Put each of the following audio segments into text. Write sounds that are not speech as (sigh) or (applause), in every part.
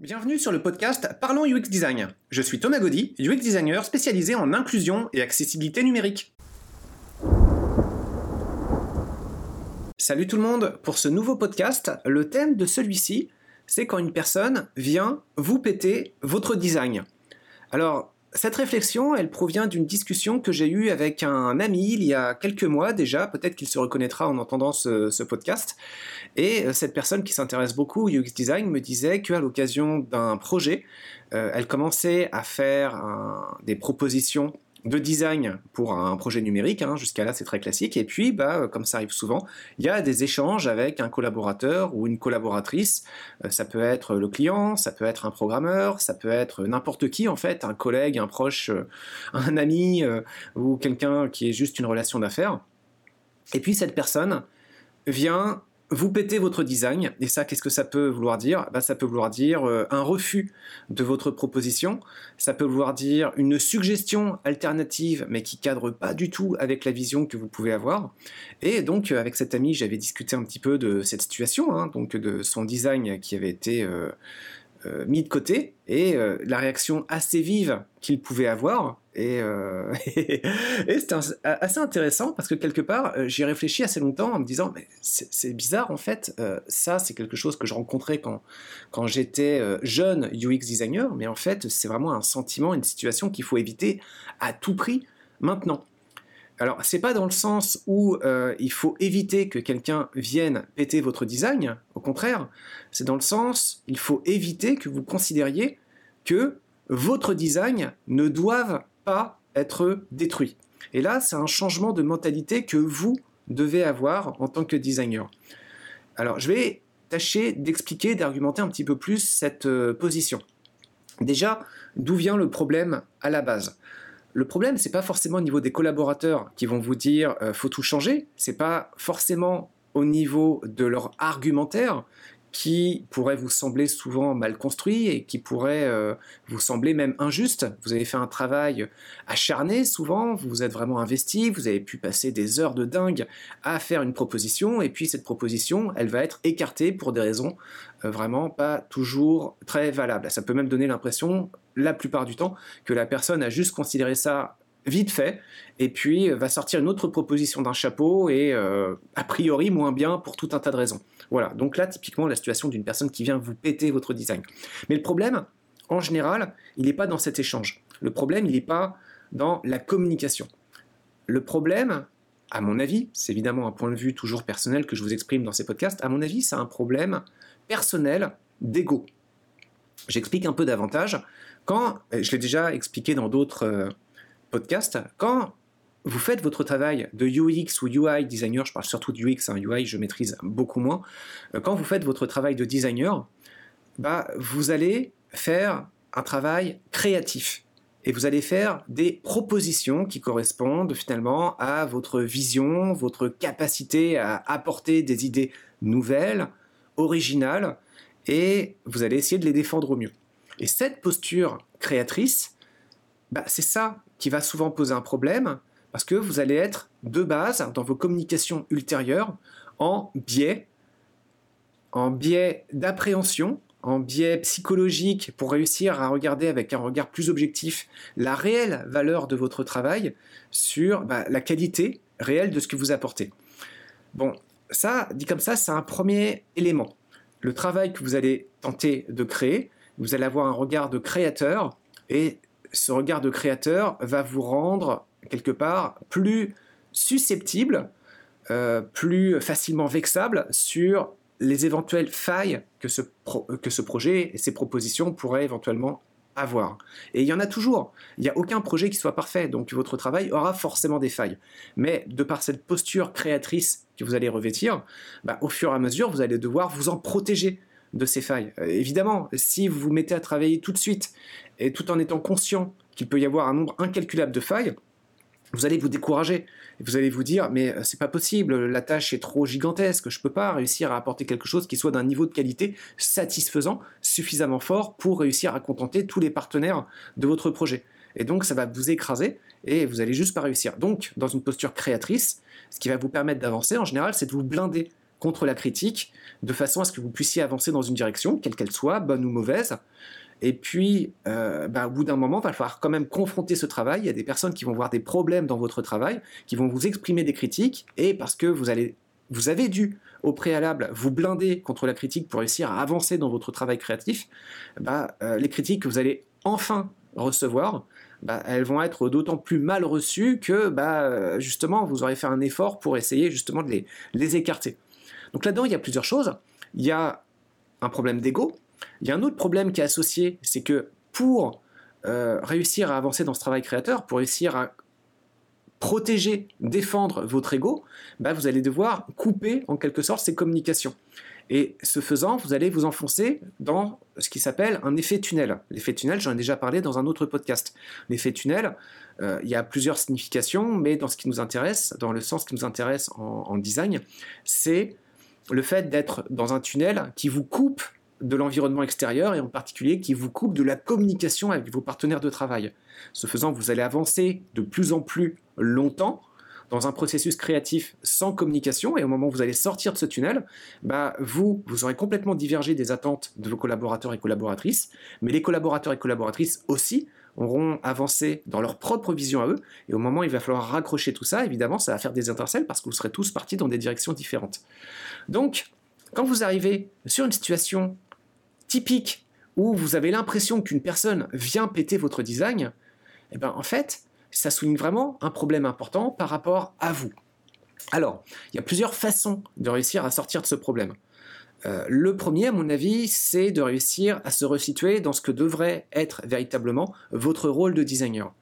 Bienvenue sur le podcast Parlons UX Design. Je suis Thomas Gaudy, UX designer spécialisé en inclusion et accessibilité numérique. Salut tout le monde, pour ce nouveau podcast, le thème de celui-ci, c'est quand une personne vient vous péter votre design. Alors, cette réflexion, elle provient d'une discussion que j'ai eue avec un ami il y a quelques mois déjà, peut-être qu'il se reconnaîtra en entendant ce, podcast. Et euh, cette personne qui s'intéresse beaucoup au UX design me disait qu'à l'occasion d'un projet, euh, elle commençait à faire des propositions de design pour un projet numérique, hein, jusqu'à là c'est très classique, et puis bah, comme ça arrive souvent, il y a des échanges avec un collaborateur ou une collaboratrice, euh, ça peut être le client, ça peut être un programmeur, ça peut être n'importe qui en fait, un collègue, un proche, euh, un ami euh, ou quelqu'un qui est juste une relation d'affaires. Et puis cette personne vient vous pétez votre design, et ça, qu'est-ce que ça peut vouloir dire? Bah, Ça peut vouloir dire euh, un refus de votre proposition, ça peut vouloir dire une suggestion alternative, mais qui cadre pas du tout avec la vision que vous pouvez avoir. Et donc, euh, avec cet ami, j'avais discuté un petit peu de cette situation, hein, donc de son design qui avait été euh, euh, mis de côté et euh, la réaction assez vive qu'il pouvait avoir. Et, euh, (laughs) c'était assez intéressant parce que quelque part, j'y ai réfléchi assez longtemps en me disant, mais c'est bizarre en fait, ça c'est quelque chose que je rencontrais quand, quand j'étais jeune UX designer, mais en fait c'est vraiment un sentiment, une situation qu'il faut éviter à tout prix maintenant. Alors, c'est pas dans le sens où euh, il faut éviter que quelqu'un vienne péter votre design, au contraire, c'est dans le sens il faut éviter que vous considériez que votre design ne doive pas être détruit. Et là, c'est un changement de mentalité que vous devez avoir en tant que designer. Alors, je vais tâcher d'expliquer, d'argumenter un petit peu plus cette euh, position. Déjà, d'où vient le problème à la base? Le problème, c'est pas forcément au niveau des collaborateurs qui vont vous dire euh, faut tout changer. C'est pas forcément au niveau de leur argumentaire qui pourrait vous sembler souvent mal construit et qui pourrait euh, vous sembler même injuste. Vous avez fait un travail acharné souvent, vous vous êtes vraiment investi, vous avez pu passer des heures de dingue à faire une proposition et puis cette proposition, elle va être écartée pour des raisons euh, vraiment pas toujours très valables. Ça peut même donner l'impression la plupart du temps que la personne a juste considéré ça vite fait, et puis va sortir une autre proposition d'un chapeau, et euh, a priori moins bien pour tout un tas de raisons. Voilà, donc là, typiquement, la situation d'une personne qui vient vous péter votre design. Mais le problème, en général, il n'est pas dans cet échange. Le problème, il n'est pas dans la communication. Le problème, à mon avis, c'est évidemment un point de vue toujours personnel que je vous exprime dans ces podcasts, à mon avis, c'est un problème personnel d'ego. J'explique un peu davantage. Quand, je l'ai déjà expliqué dans d'autres podcasts, quand vous faites votre travail de UX ou UI designer, je parle surtout de UX, hein, UI je maîtrise beaucoup moins, euh, quand vous faites votre travail de designer, bah, vous allez faire un travail créatif et vous allez faire des propositions qui correspondent finalement à votre vision, votre capacité à apporter des idées nouvelles, originales, et vous allez essayer de les défendre au mieux. Et cette posture créatrice, bah, c'est ça qui va souvent poser un problème, parce que vous allez être de base dans vos communications ultérieures en biais, en biais d'appréhension, en biais psychologique pour réussir à regarder avec un regard plus objectif la réelle valeur de votre travail sur bah, la qualité réelle de ce que vous apportez. Bon, ça, dit comme ça, c'est un premier élément. Le travail que vous allez tenter de créer, vous allez avoir un regard de créateur et ce regard de créateur va vous rendre quelque part plus susceptible, euh, plus facilement vexable sur les éventuelles failles que ce, projet et ses propositions pourraient éventuellement avoir. Et il y en a toujours. Il n'y a aucun projet qui soit parfait, donc votre travail aura forcément des failles. Mais de par cette posture créatrice que vous allez revêtir, bah, au fur et à mesure, vous allez devoir vous en protéger de ces failles. Euh, évidemment, si vous vous mettez à travailler tout de suite, et tout en étant conscient qu'il peut y avoir un nombre incalculable de failles, vous allez vous décourager. Vous allez vous dire, mais euh, c'est pas possible, la tâche est trop gigantesque, je peux pas réussir à apporter quelque chose qui soit d'un niveau de qualité satisfaisant, suffisamment fort pour réussir à contenter tous les partenaires de votre projet. Et donc, ça va vous écraser et vous allez juste pas réussir. Donc, dans une posture créatrice, ce qui va vous permettre d'avancer, en général, c'est de vous blinder contre la critique, de façon à ce que vous puissiez avancer dans une direction, quelle qu'elle soit, bonne ou mauvaise. Et puis, euh, bah, au bout d'un moment, il va falloir quand même confronter ce travail. Il y a des personnes qui vont voir des problèmes dans votre travail, qui vont vous exprimer des critiques, et parce que vous, avez dû au préalable vous blinder contre la critique pour réussir à avancer dans votre travail créatif, bah, euh, les critiques que vous allez enfin recevoir, bah, elles vont être d'autant plus mal reçues que bah, justement vous aurez fait un effort pour essayer justement de les écarter. Donc là-dedans, il y a plusieurs choses. Il y a un problème d'ego. Il y a un autre problème qui est associé, c'est que pour euh, réussir à avancer dans ce travail créateur, pour réussir à protéger, défendre votre ego, bah, vous allez devoir couper en quelque sorte ces communications. Et ce faisant, vous allez vous enfoncer dans ce qui s'appelle un effet tunnel. L'effet tunnel, j'en ai déjà parlé dans un autre podcast. L'effet tunnel, euh, il y a plusieurs significations, mais dans ce qui nous intéresse, dans le sens qui nous intéresse en design, c'est le fait d'être dans un tunnel qui vous coupe de l'environnement extérieur et en particulier qui vous coupe de la communication avec vos partenaires de travail. Ce faisant, vous allez avancer de plus en plus longtemps dans un processus créatif sans communication et au moment où vous allez sortir de ce tunnel, bah vous, vous aurez complètement divergé des attentes de vos collaborateurs et collaboratrices, mais les collaborateurs et collaboratrices aussi auront avancé dans leur propre vision à eux, et au moment où il va falloir raccrocher tout ça, évidemment, ça va faire des intercelles parce que vous serez tous partis dans des directions différentes. Donc, quand vous arrivez sur une situation typique où vous avez l'impression qu'une personne vient péter votre design, eh ben, en fait, ça souligne vraiment un problème important par rapport à vous. Alors, il y a plusieurs façons de réussir à sortir de ce problème. Euh, le premier, à mon avis, c'est de réussir à se resituer dans ce que devrait être véritablement votre rôle de designer.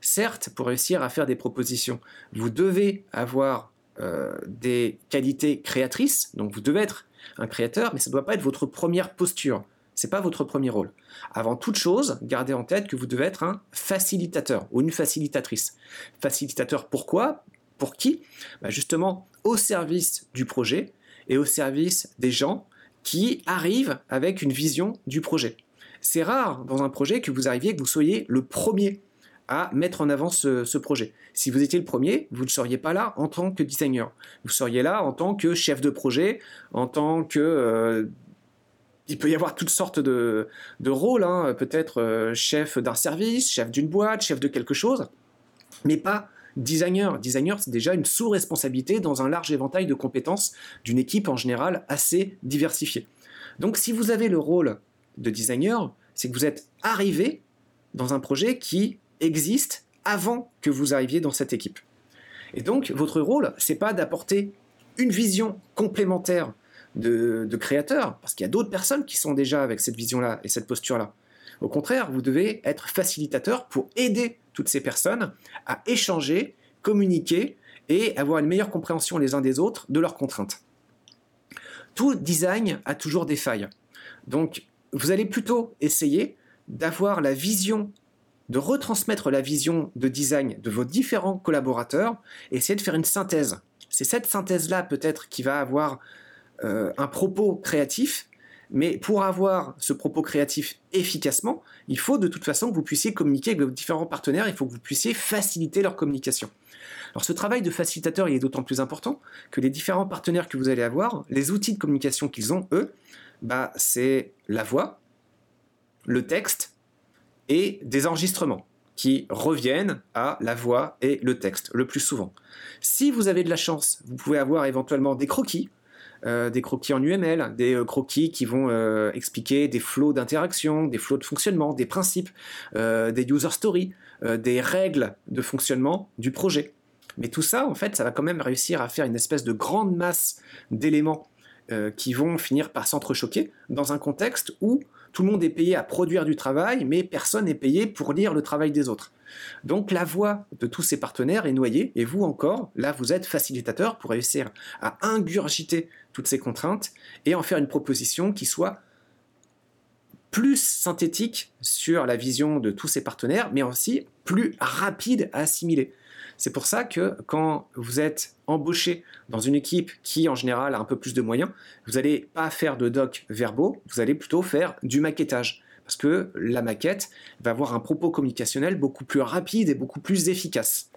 Certes, pour réussir à faire des propositions, vous devez avoir euh, des qualités créatrices, donc vous devez être un créateur, mais ça ne doit pas être votre première posture. Ce n'est pas votre premier rôle. Avant toute chose, gardez en tête que vous devez être un facilitateur ou une facilitatrice. Facilitateur pourquoi? Pour qui? Bah, Justement au service du projet et au service des gens qui arrivent avec une vision du projet. C'est rare dans un projet que vous arriviez, que vous soyez le premier à mettre en avant ce, projet. Si vous étiez le premier, vous ne seriez pas là en tant que designer. Vous seriez là en tant que chef de projet, en tant que... Euh, il peut y avoir toutes sortes de, rôles, hein. peut-être euh, chef d'un service, chef d'une boîte, chef de quelque chose, mais pas designer. Designer, c'est déjà une sous-responsabilité dans un large éventail de compétences d'une équipe en général assez diversifiée. Donc si vous avez le rôle de designer, c'est que vous êtes arrivé dans un projet qui existe avant que vous arriviez dans cette équipe. Et donc votre rôle, c'est pas d'apporter une vision complémentaire de, de créateur, parce qu'il y a d'autres personnes qui sont déjà avec cette vision-là et cette posture-là. Au contraire, vous devez être facilitateur pour aider toutes ces personnes à échanger, communiquer et avoir une meilleure compréhension les uns des autres de leurs contraintes. Tout design a toujours des failles. Donc, vous allez plutôt essayer d'avoir la vision, de retransmettre la vision de design de vos différents collaborateurs et essayer de faire une synthèse. C'est cette synthèse-là peut-être qui va avoir euh, un propos créatif mais pour avoir ce propos créatif efficacement, il faut de toute façon que vous puissiez communiquer avec vos différents partenaires, il faut que vous puissiez faciliter leur communication. Alors ce travail de facilitateur il est d'autant plus important que les différents partenaires que vous allez avoir, les outils de communication qu'ils ont, eux, bah, c'est la voix, le texte et des enregistrements qui reviennent à la voix et le texte le plus souvent. Si vous avez de la chance, vous pouvez avoir éventuellement des croquis euh, des croquis en UML, des euh, croquis qui vont euh, expliquer des flots d'interaction, des flots de fonctionnement, des principes, des user stories, des règles de fonctionnement du projet. Mais tout ça, en fait, ça va quand même réussir à faire une espèce de grande masse d'éléments qui vont finir par s'entrechoquer dans un contexte où tout le monde est payé à produire du travail, mais personne n'est payé pour lire le travail des autres. Donc la voix de tous ces partenaires est noyée, et vous encore, là, vous êtes facilitateur pour réussir à ingurgiter toutes ces contraintes et en faire une proposition qui soit plus synthétique sur la vision de tous ces partenaires, mais aussi plus rapide à assimiler. C'est pour ça que quand vous êtes embauché dans une équipe qui en général a un peu plus de moyens, vous n'allez pas faire de docs verbaux, vous allez plutôt faire du maquettage. Parce que la maquette va avoir un propos communicationnel beaucoup plus rapide et beaucoup plus efficace.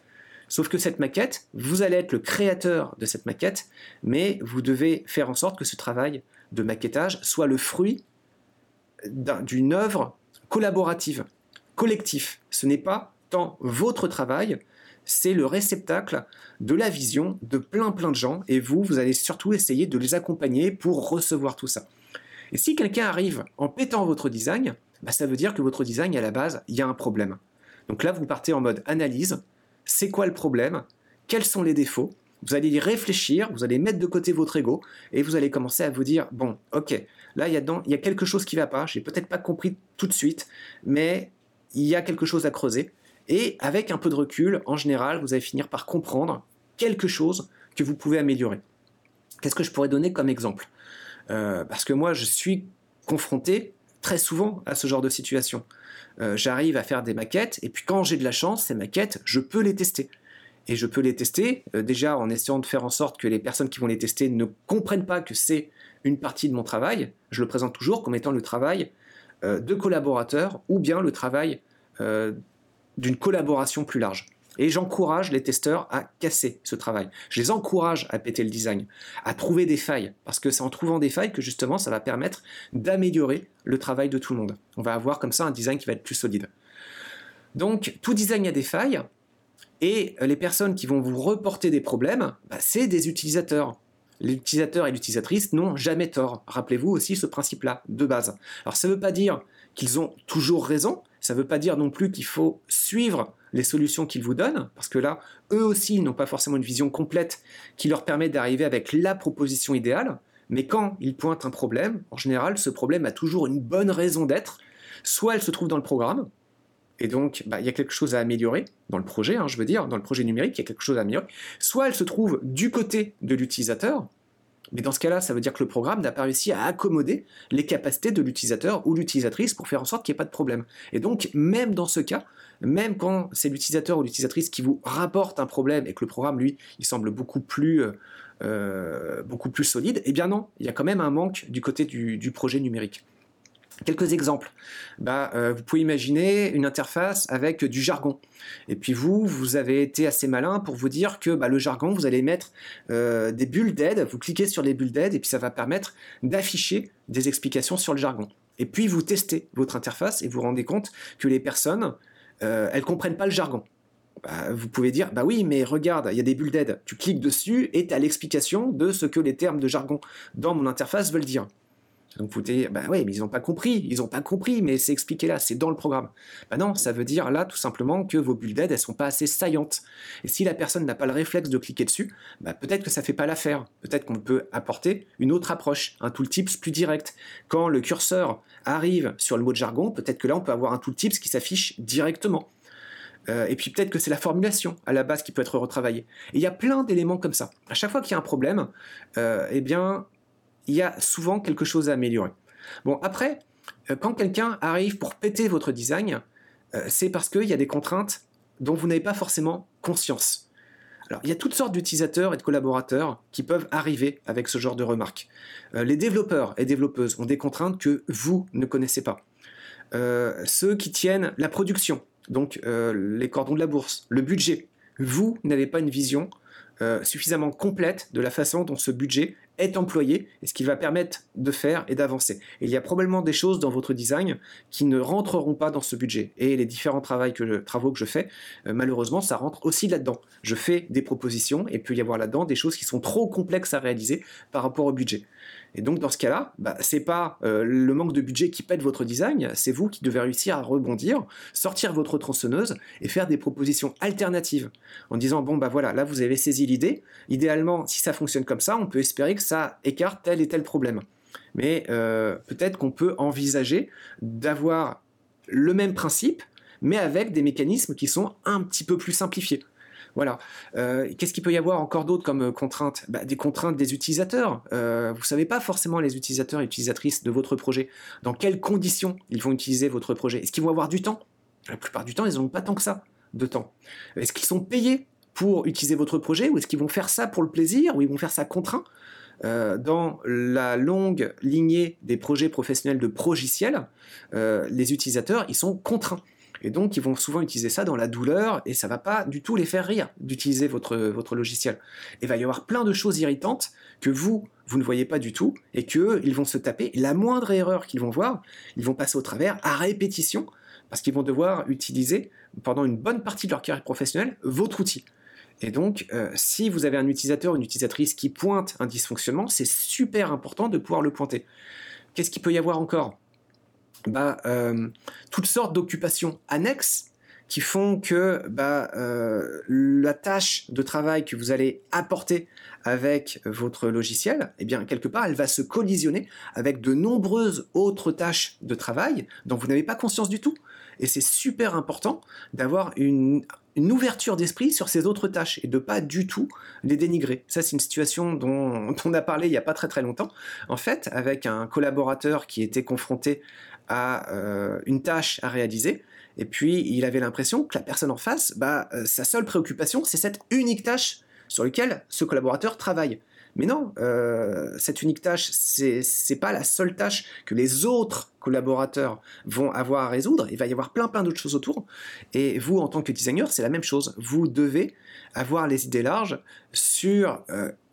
Sauf que cette maquette, vous allez être le créateur de cette maquette, mais vous devez faire en sorte que ce travail de maquettage soit le fruit d'une œuvre collaborative, collectif. Ce n'est pas tant votre travail, c'est le réceptacle de la vision de plein plein de gens, et vous, vous allez surtout essayer de les accompagner pour recevoir tout ça. Et si quelqu'un arrive en pétant votre design, bah, ça veut dire que votre design, à la base, il y a un problème. Donc là, vous partez en mode analyse, c'est quoi le problème, quels sont les défauts, vous allez y réfléchir, vous allez mettre de côté votre ego et vous allez commencer à vous dire bon, ok, là il y a, quelque chose qui ne va pas, j'ai peut-être pas compris tout de suite, mais il y a quelque chose à creuser. Et avec un peu de recul, en général, vous allez finir par comprendre quelque chose que vous pouvez améliorer. Qu'est-ce que je pourrais donner comme exemple? Euh, Parce que moi, je suis confronté très souvent à ce genre de situation. Euh, j'arrive à faire des maquettes, et puis quand j'ai de la chance, ces maquettes, je peux les tester. Et je peux les tester, euh, déjà en essayant de faire en sorte que les personnes qui vont les tester ne comprennent pas que c'est une partie de mon travail. Je le présente toujours comme étant le travail de collaborateurs ou bien le travail d'une collaboration plus large. Et j'encourage les testeurs à casser ce travail. Je les encourage à péter le design, à trouver des failles, parce que c'est en trouvant des failles que justement ça va permettre d'améliorer le travail de tout le monde. On va avoir comme ça un design qui va être plus solide. Donc tout design a des failles, et les personnes qui vont vous reporter des problèmes, bah, c'est des utilisateurs. L'utilisateur et l'utilisatrice n'ont jamais tort. Rappelez-vous aussi ce principe-là, de base. Alors ça ne veut pas dire qu'ils ont toujours raison, ça ne veut pas dire non plus qu'il faut suivre les solutions qu'ils vous donnent, parce que là, eux aussi n'ont pas forcément une vision complète qui leur permet d'arriver avec la proposition idéale, mais quand ils pointent un problème, en général, ce problème a toujours une bonne raison d'être, soit elle se trouve dans le programme, et donc bah, il y a quelque chose à améliorer dans le projet, hein, je veux dire, dans le projet numérique, il y a quelque chose à améliorer, soit elle se trouve du côté de l'utilisateur, mais dans ce cas-là, ça veut dire que le programme n'a pas réussi à accommoder les capacités de l'utilisateur ou l'utilisatrice pour faire en sorte qu'il n'y ait pas de problème. Et donc, même dans ce cas, même quand c'est l'utilisateur ou l'utilisatrice qui vous rapporte un problème et que le programme, lui, il semble beaucoup plus, euh, euh, beaucoup plus solide, eh bien non, il y a quand même un manque du côté du projet numérique. Quelques exemples. Bah, euh, vous pouvez imaginer une interface avec du jargon. Et puis vous, vous avez été assez malin pour vous dire que bah, le jargon, vous allez mettre euh, des bulles d'aide, vous cliquez sur les bulles d'aide et puis ça va permettre d'afficher des explications sur le jargon. Et puis vous testez votre interface et vous vous rendez compte que les personnes, euh, elles comprennent pas le jargon. Bah, vous pouvez dire, bah oui, mais regarde, il y a des bulles d'aide. Tu cliques dessus et tu as l'explication de ce que les termes de jargon dans mon interface veulent dire. Donc vous dites, bah ouais, mais ils n'ont pas compris, ils n'ont pas compris, mais c'est expliqué là, c'est dans le programme. Bah non, ça veut dire là tout simplement que vos bulles d'aide, elles sont pas assez saillantes. Et si la personne n'a pas le réflexe de cliquer dessus, bah peut-être que ça fait pas l'affaire. Peut-être qu'on peut apporter une autre approche, un tooltips plus direct. Quand le curseur arrive sur le mot de jargon, peut-être que là on peut avoir un tooltips qui s'affiche directement. Euh, et puis peut-être que c'est la formulation à la base qui peut être retravaillée. Et il y a plein d'éléments comme ça. À chaque fois qu'il y a un problème, euh, eh bien, il y a souvent quelque chose à améliorer. Bon, après, euh, quand quelqu'un arrive pour péter votre design, euh, c'est parce qu'il y a des contraintes dont vous n'avez pas forcément conscience. Alors, il y a toutes sortes d'utilisateurs et de collaborateurs qui peuvent arriver avec ce genre de remarques. Euh, les développeurs et développeuses ont des contraintes que vous ne connaissez pas. ceux qui tiennent la production, donc les cordons de la bourse, le budget, vous n'avez pas une vision suffisamment complète de la façon dont ce budget est employé et ce qu'il va permettre de faire et d'avancer. il y a probablement des choses dans votre design qui ne rentreront pas dans ce budget. Et les différents travaux que je, fais, euh, malheureusement, ça rentre aussi là-dedans. Je fais des propositions et peut y avoir là-dedans des choses qui sont trop complexes à réaliser par rapport au budget. Et donc dans ce cas-là, bah, c'est pas euh, le manque de budget qui pète votre design, c'est vous qui devez réussir à rebondir, sortir votre tronçonneuse et faire des propositions alternatives en disant bon bah voilà, là vous avez saisi l'idée. Idéalement, si ça fonctionne comme ça, on peut espérer que ça écarte tel et tel problème. Mais euh, peut-être qu'on peut envisager d'avoir le même principe, mais avec des mécanismes qui sont un petit peu plus simplifiés. Voilà. Euh, qu'est-ce qu'il peut y avoir encore d'autres comme euh, contraintes bah, Des contraintes des utilisateurs. Euh, vous ne savez pas forcément les utilisateurs et utilisatrices de votre projet, dans quelles conditions ils vont utiliser votre projet? Est-ce qu'ils vont avoir du temps? La plupart du temps, ils n'ont pas tant que ça de temps. Est-ce qu'ils sont payés pour utiliser votre projet ou est-ce qu'ils vont faire ça pour le plaisir ou ils vont faire ça contraint? Dans la longue lignée des projets professionnels de progiciels, les utilisateurs, ils sont contraints. Et donc, ils vont souvent utiliser ça dans la douleur et ça va pas du tout les faire rire d'utiliser votre, votre logiciel. Il va y avoir plein de choses irritantes que vous, vous ne voyez pas du tout et qu'eux, ils vont se taper. la moindre erreur qu'ils vont voir, ils vont passer au travers à répétition parce qu'ils vont devoir utiliser pendant une bonne partie de leur carrière professionnelle votre outil. Et donc, euh, si vous avez un utilisateur une utilisatrice qui pointe un dysfonctionnement, c'est super important de pouvoir le pointer. Qu'est-ce qu'il peut y avoir encore? Bah, euh, Toutes sortes d'occupations annexes qui font que bah, euh, la tâche de travail que vous allez apporter avec votre logiciel, eh bien, quelque part, elle va se collisionner avec de nombreuses autres tâches de travail dont vous n'avez pas conscience du tout. Et c'est super important d'avoir une, ouverture d'esprit sur ces autres tâches et de pas du tout les dénigrer. Ça, c'est une situation dont, (laughs) on a parlé il n'y a pas très très longtemps. En fait, avec un collaborateur qui était confronté à euh, une tâche à réaliser, et puis il avait l'impression que la personne en face, bah, euh, sa seule préoccupation, c'est cette unique tâche sur laquelle ce collaborateur travaille. Mais non, euh, cette unique tâche, c'est n'est pas la seule tâche que les autres collaborateurs vont avoir à résoudre. Il va y avoir plein plein d'autres choses autour. Et vous, en tant que designer, c'est la même chose. Vous devez avoir les idées larges sur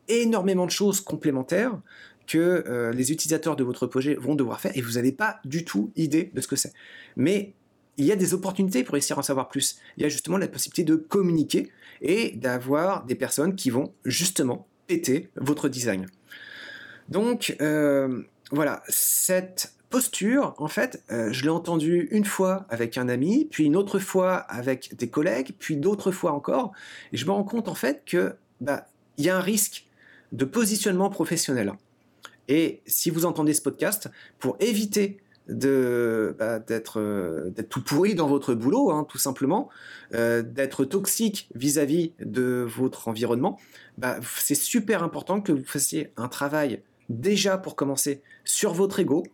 énormément de choses complémentaires que euh, les utilisateurs de votre projet vont devoir faire et vous n'avez pas du tout idée de ce que c'est. Mais il y a des opportunités pour essayer d'en savoir plus. Il y a justement la possibilité de communiquer et d'avoir des personnes qui vont justement péter votre design. Donc euh, voilà, cette posture, en fait, euh, je l'ai entendue une fois avec un ami, puis une autre fois avec des collègues, puis d'autres fois encore, et je me rends compte en fait que bah il y a un risque de positionnement professionnel. Et si vous entendez ce podcast, pour éviter bah, euh, d'être tout pourri dans votre boulot, hein, tout simplement, euh, d'être toxique vis-à-vis de votre environnement, bah, c'est super important que vous fassiez un travail déjà pour commencer sur votre ego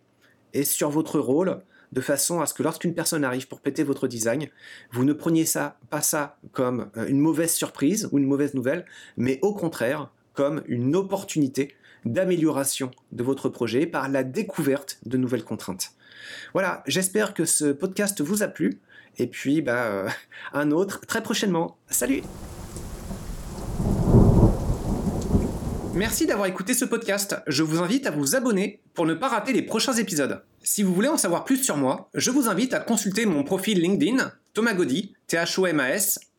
et sur votre rôle, de façon à ce que lorsqu'une personne arrive pour péter votre design, vous ne preniez ça pas ça comme euh, une mauvaise surprise ou une mauvaise nouvelle, mais au contraire comme une opportunité d'amélioration de votre projet par la découverte de nouvelles contraintes. Voilà, j'espère que ce podcast vous a plu. Et puis, bah, euh, un autre très prochainement. Salut Merci d'avoir écouté ce podcast. Je vous invite à vous abonner pour ne pas rater les prochains épisodes. Si vous voulez en savoir plus sur moi, je vous invite à consulter mon profil LinkedIn, Thomas Gaudy, T-H-O-M-A-S,